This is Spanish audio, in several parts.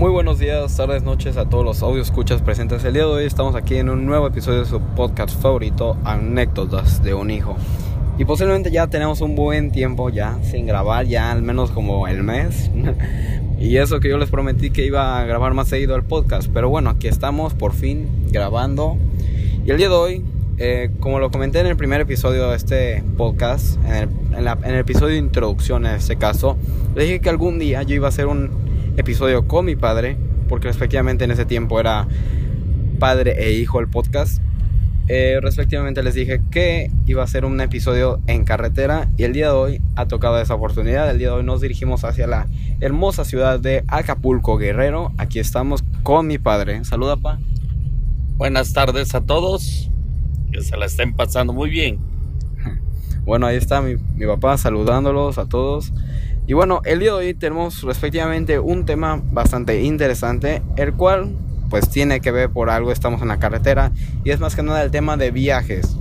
Muy buenos días, tardes, noches a todos los audio escuchas presentes. El día de hoy estamos aquí en un nuevo episodio de su podcast favorito, Anécdotas de un hijo. Y posiblemente ya tenemos un buen tiempo ya sin grabar, ya al menos como el mes. y eso que yo les prometí que iba a grabar más seguido el podcast. Pero bueno, aquí estamos por fin grabando. Y el día de hoy, eh, como lo comenté en el primer episodio de este podcast, en el, en el episodio de introducción en este caso, le dije que algún día yo iba a hacer un episodio con mi padre, porque respectivamente en ese tiempo era padre e hijo el podcast. Eh, respectivamente les dije que iba a ser un episodio en carretera y el día de hoy ha tocado esa oportunidad. El día de hoy nos dirigimos hacia la hermosa ciudad de Acapulco, Guerrero. Aquí estamos con mi padre. Saluda, pa. Buenas tardes a todos. Que se la estén pasando muy bien. Bueno, ahí está mi, mi papá saludándolos a todos. Y bueno, el día de hoy tenemos respectivamente un tema bastante interesante, el cual pues tiene que ver por algo, estamos en la carretera y es más que nada el tema de viajes.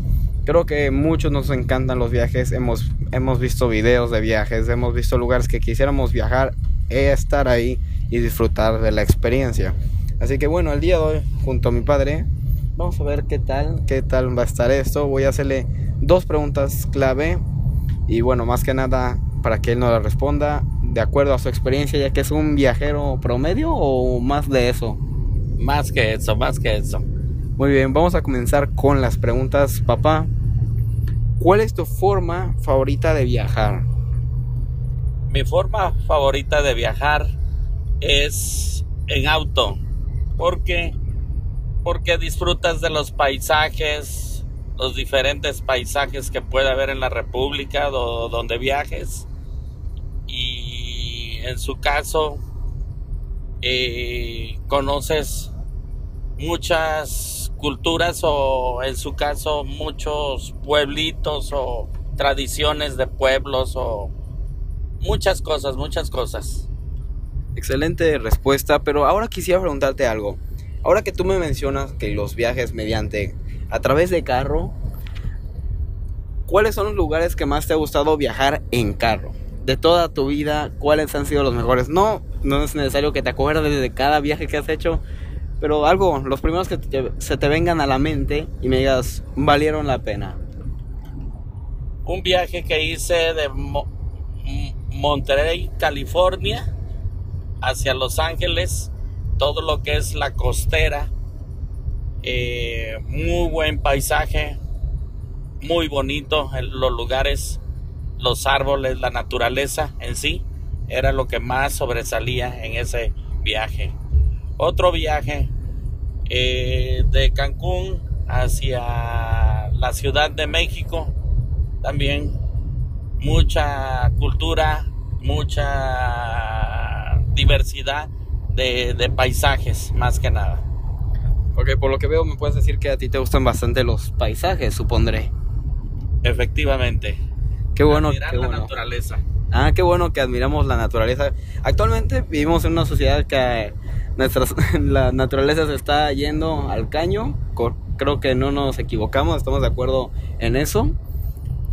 Creo que muchos nos encantan los viajes, hemos, hemos visto videos de viajes, hemos visto lugares que quisiéramos viajar, e estar ahí y disfrutar de la experiencia. Así que bueno, el día de hoy, junto a mi padre, vamos a ver qué tal, qué tal va a estar esto. Voy a hacerle dos preguntas clave y bueno, más que nada para que él nos la responda de acuerdo a su experiencia, ya que es un viajero promedio o más de eso. Más que eso, más que eso. Muy bien, vamos a comenzar con las preguntas, papá. ¿Cuál es tu forma favorita de viajar? Mi forma favorita de viajar es en auto. ¿Por qué? Porque disfrutas de los paisajes, los diferentes paisajes que puede haber en la República o donde viajes en su caso eh, conoces muchas culturas o en su caso muchos pueblitos o tradiciones de pueblos o muchas cosas, muchas cosas. Excelente respuesta, pero ahora quisiera preguntarte algo. Ahora que tú me mencionas que los viajes mediante a través de carro, ¿cuáles son los lugares que más te ha gustado viajar en carro? De toda tu vida, cuáles han sido los mejores. No, no es necesario que te acuerdes de cada viaje que has hecho, pero algo, los primeros que se te vengan a la mente y me digas, valieron la pena. Un viaje que hice de Monterrey, California, hacia Los Ángeles, todo lo que es la costera, eh, muy buen paisaje, muy bonito, los lugares los árboles, la naturaleza en sí, era lo que más sobresalía en ese viaje. Otro viaje eh, de Cancún hacia la Ciudad de México, también mucha cultura, mucha diversidad de, de paisajes, más que nada. Ok, por lo que veo me puedes decir que a ti te gustan bastante los paisajes, supondré. Efectivamente. Qué bueno. Admirar la naturaleza. Ah, qué bueno que admiramos la naturaleza. Actualmente vivimos en una sociedad que nuestras, la naturaleza se está yendo al caño. Creo que no nos equivocamos, estamos de acuerdo en eso.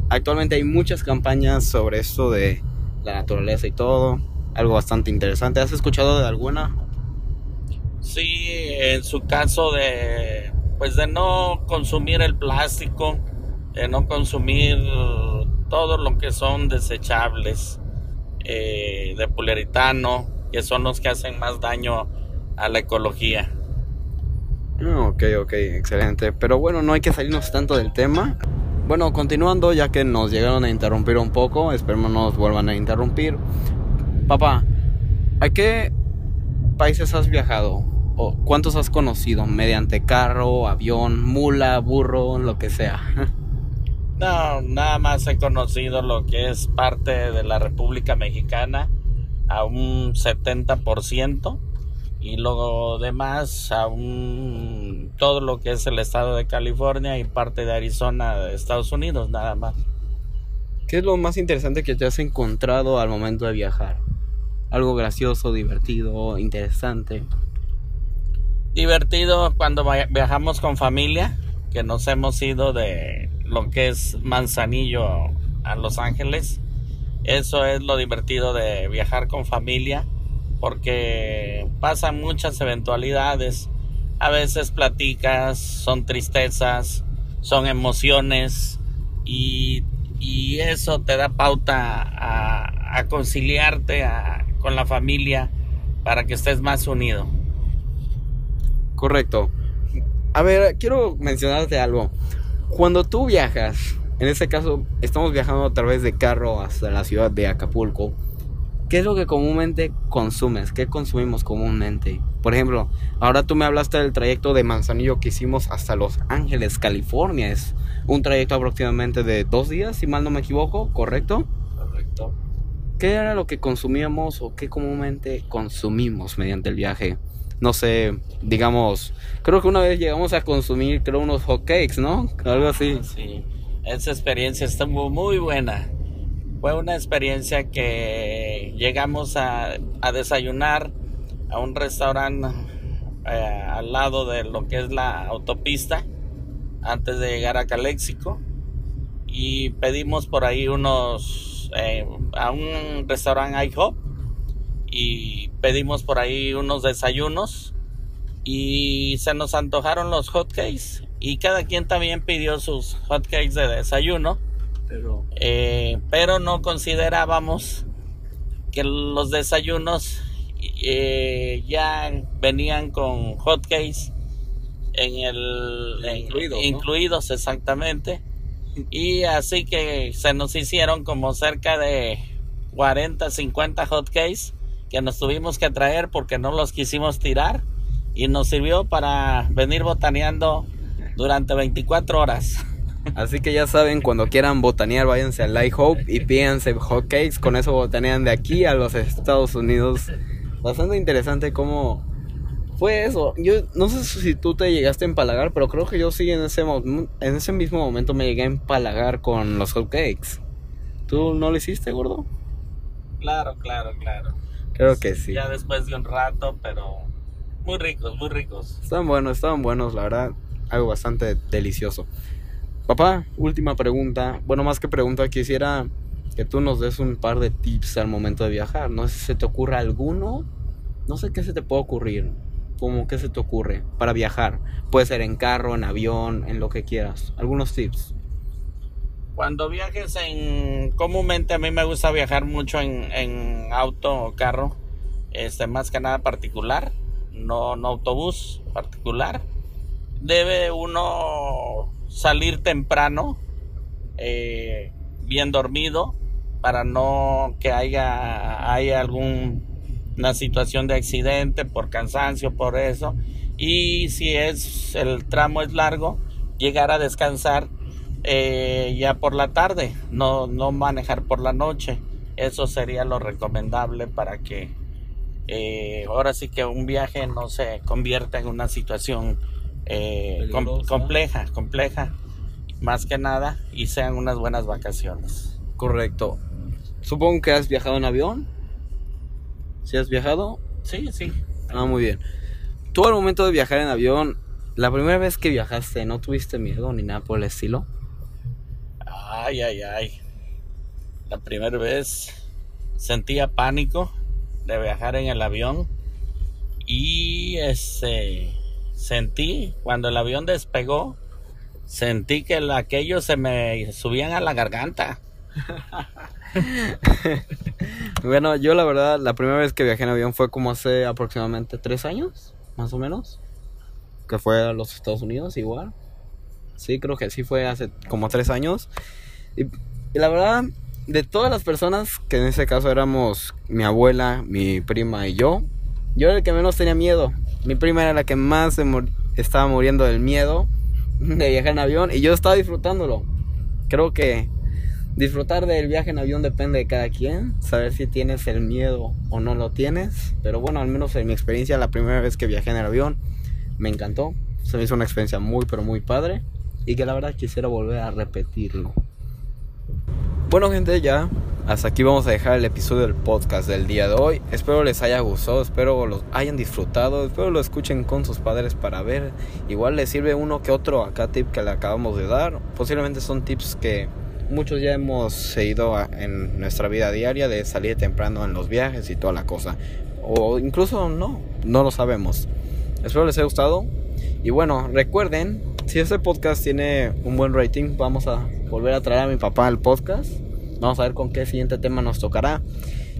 Actualmente hay muchas campañas sobre esto de la naturaleza y todo. Algo bastante interesante. ¿Has escuchado de alguna? Sí, en su caso de pues de no consumir el plástico, de no consumir todo lo que son desechables eh, de poliuretano, que son los que hacen más daño a la ecología. Ah, ok, ok, excelente. Pero bueno, no hay que salirnos tanto del tema. Bueno, continuando, ya que nos llegaron a interrumpir un poco, esperemos no nos vuelvan a interrumpir. Papá, ¿a qué países has viajado? ¿O cuántos has conocido? ¿Mediante carro, avión, mula, burro, lo que sea? No, nada más he conocido lo que es parte de la República Mexicana a un 70% y luego demás a un todo lo que es el estado de California y parte de Arizona de Estados Unidos, nada más. ¿Qué es lo más interesante que te has encontrado al momento de viajar? Algo gracioso, divertido, interesante. Divertido cuando viajamos con familia, que nos hemos ido de lo que es Manzanillo a Los Ángeles. Eso es lo divertido de viajar con familia, porque pasan muchas eventualidades. A veces platicas, son tristezas, son emociones y, y eso te da pauta a, a conciliarte con la familia para que estés más unido. Correcto. A ver, quiero mencionarte algo. Cuando tú viajas, en este caso estamos viajando a través de carro hasta la ciudad de Acapulco, ¿qué es lo que comúnmente consumes? ¿Qué consumimos comúnmente? Por ejemplo, ahora tú me hablaste del trayecto de Manzanillo que hicimos hasta Los Ángeles, California. Es un trayecto aproximadamente de dos días, si mal no me equivoco, ¿correcto? Correcto. ¿Qué era lo que consumíamos o qué comúnmente consumimos mediante el viaje? No sé, digamos, creo que una vez llegamos a consumir, creo, unos hot cakes, ¿no? Algo así. Sí, esa experiencia estuvo muy buena. Fue una experiencia que llegamos a, a desayunar a un restaurante eh, al lado de lo que es la autopista antes de llegar a Caléxico y pedimos por ahí unos eh, a un restaurante IHOP y pedimos por ahí unos desayunos y se nos antojaron los hotcakes y cada quien también pidió sus hotcakes de desayuno pero, eh, pero no considerábamos que los desayunos eh, ya venían con hotcakes en el incluidos, incluidos exactamente. Y así que se nos hicieron como cerca de 40 50 hotcakes que nos tuvimos que traer porque no los quisimos tirar y nos sirvió para venir botaneando durante 24 horas. Así que ya saben, cuando quieran botanear, váyanse a Light Hope y pídanse hotcakes. Con eso botanean de aquí a los Estados Unidos. Bastante interesante cómo fue eso. Yo no sé si tú te llegaste a empalagar, pero creo que yo sí en ese, en ese mismo momento me llegué a empalagar con los hotcakes. ¿Tú no lo hiciste, gordo? Claro, claro, claro. Creo que sí. Ya después de un rato, pero muy ricos, muy ricos. Estaban buenos, estaban buenos, la verdad. Algo bastante delicioso. Papá, última pregunta. Bueno, más que pregunta, quisiera que tú nos des un par de tips al momento de viajar. No sé si se te ocurre alguno. No sé qué se te puede ocurrir. ¿Cómo qué se te ocurre para viajar? Puede ser en carro, en avión, en lo que quieras. Algunos tips. Cuando viajes en... Comúnmente a mí me gusta viajar mucho en, en auto o carro. Este, más que nada particular. No, no autobús particular. Debe uno salir temprano. Eh, bien dormido. Para no que haya, haya alguna situación de accidente por cansancio, por eso. Y si es el tramo es largo, llegar a descansar eh, ya por la tarde, no, no manejar por la noche. Eso sería lo recomendable para que eh, ahora sí que un viaje no se convierta en una situación eh, compleja, compleja, más que nada, y sean unas buenas vacaciones. Correcto. Supongo que has viajado en avión. ¿Si has viajado? Sí, sí. Ah, muy bien. Tú al momento de viajar en avión, la primera vez que viajaste, ¿no tuviste miedo ni nada por el estilo? Ay, ay, ay. La primera vez sentía pánico de viajar en el avión y este sentí cuando el avión despegó sentí que aquellos se me subían a la garganta. bueno, yo la verdad la primera vez que viajé en avión fue como hace aproximadamente tres años, más o menos, que fue a los Estados Unidos igual. Sí, creo que sí fue hace como tres años. Y, la verdad, de todas las personas, que en ese caso éramos mi abuela, mi prima y yo, yo era el que menos tenía miedo. Mi prima era la que más se estaba muriendo del miedo de viajar en avión y yo estaba disfrutándolo. Creo que disfrutar del viaje en avión depende de cada quien, saber si tienes el miedo o no lo tienes. Pero bueno, al menos en mi experiencia, la primera vez que viajé en el avión, me encantó. Se me hizo una experiencia muy, pero muy padre y que la verdad quisiera volver a repetirlo. Bueno gente, ya hasta aquí vamos a dejar el episodio del podcast del día de hoy. Espero les haya gustado, espero los hayan disfrutado, espero lo escuchen con sus padres para ver. Igual les sirve uno que otro acá tip que le acabamos de dar. Posiblemente son tips que muchos ya hemos seguido en nuestra vida diaria de salir temprano en los viajes y toda la cosa. o incluso no, no lo sabemos. Espero les haya gustado. Y bueno, recuerden, si este podcast tiene un buen rating, vamos a volver a traer a mi papá al podcast. Vamos a ver con qué siguiente tema nos tocará.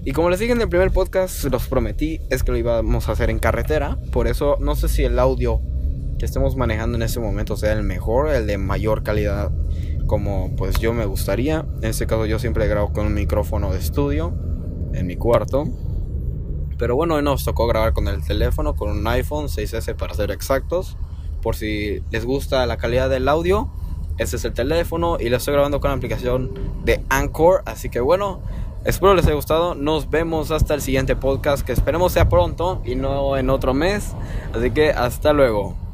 Y como les dije en el primer podcast, los prometí, es que lo íbamos a hacer en carretera. Por eso no sé si el audio que estemos manejando en este momento sea el mejor, el de mayor calidad, como pues yo me gustaría. En este caso yo siempre grabo con un micrófono de estudio en mi cuarto. Pero bueno, hoy nos tocó grabar con el teléfono, con un iPhone 6S para ser exactos. Por si les gusta la calidad del audio, este es el teléfono y lo estoy grabando con la aplicación de Anchor. Así que bueno, espero les haya gustado. Nos vemos hasta el siguiente podcast que esperemos sea pronto y no en otro mes. Así que hasta luego.